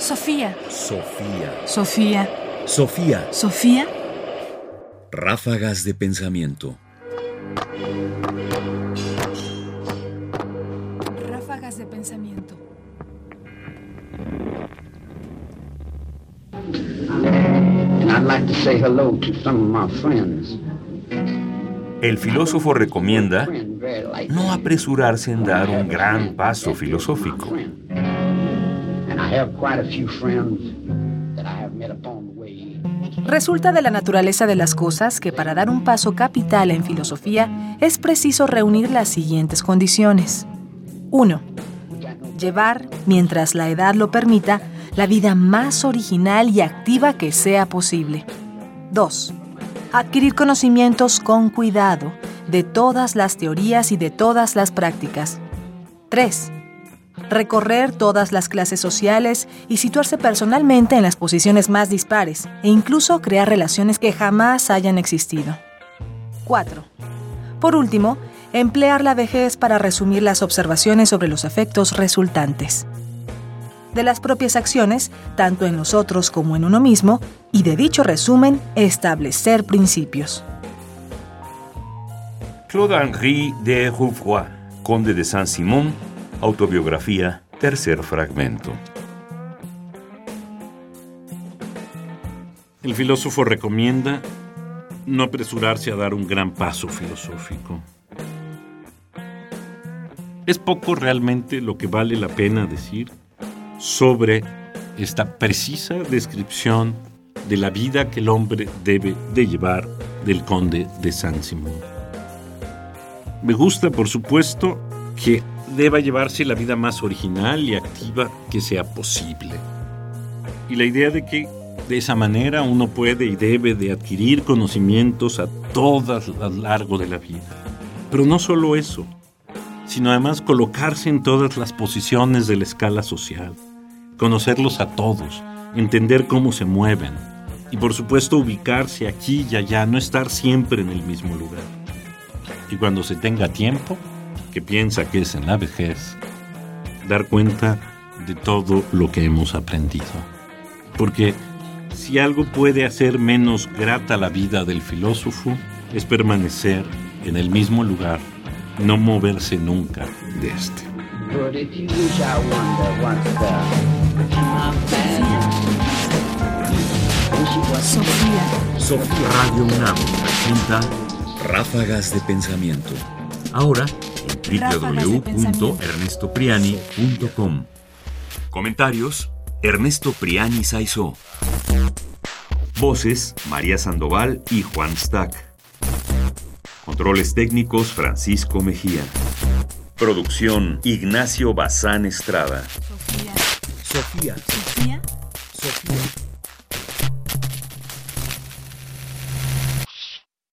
Sofía. Sofía. Sofía. Sofía. Sofía. Ráfagas de pensamiento. Ráfagas de pensamiento. I'd like to say hello to some of my friends. El filósofo recomienda no apresurarse en dar un gran paso filosófico. Resulta de la naturaleza de las cosas que para dar un paso capital en filosofía es preciso reunir las siguientes condiciones. 1. Llevar, mientras la edad lo permita, la vida más original y activa que sea posible. 2. Adquirir conocimientos con cuidado de todas las teorías y de todas las prácticas. 3. Recorrer todas las clases sociales y situarse personalmente en las posiciones más dispares e incluso crear relaciones que jamás hayan existido. 4. Por último, emplear la vejez para resumir las observaciones sobre los efectos resultantes de las propias acciones, tanto en los otros como en uno mismo, y de dicho resumen, establecer principios. Claude-Henri de Rouvroy, conde de Saint-Simon, autobiografía, tercer fragmento. El filósofo recomienda no apresurarse a dar un gran paso filosófico. Es poco realmente lo que vale la pena decir sobre esta precisa descripción de la vida que el hombre debe de llevar del conde de Saint-Simon. Me gusta, por supuesto, que deba llevarse la vida más original y activa que sea posible. Y la idea de que de esa manera uno puede y debe de adquirir conocimientos a todas a lo largo de la vida. Pero no solo eso, sino además colocarse en todas las posiciones de la escala social, conocerlos a todos, entender cómo se mueven y por supuesto ubicarse aquí y allá, no estar siempre en el mismo lugar. Y cuando se tenga tiempo, que piensa que es en la vejez, dar cuenta de todo lo que hemos aprendido. Porque si algo puede hacer menos grata la vida del filósofo, es permanecer en el mismo lugar, no moverse nunca de este. Sofía. Radio UNAM presenta Ráfagas de pensamiento. Ahora en www.ernestopriani.com. Comentarios: Ernesto Priani Saizó. Voces: María Sandoval y Juan Stack. Controles técnicos: Francisco Mejía. Producción: Ignacio Bazán Estrada. Sofía. Sofía. Sofía. Sofía.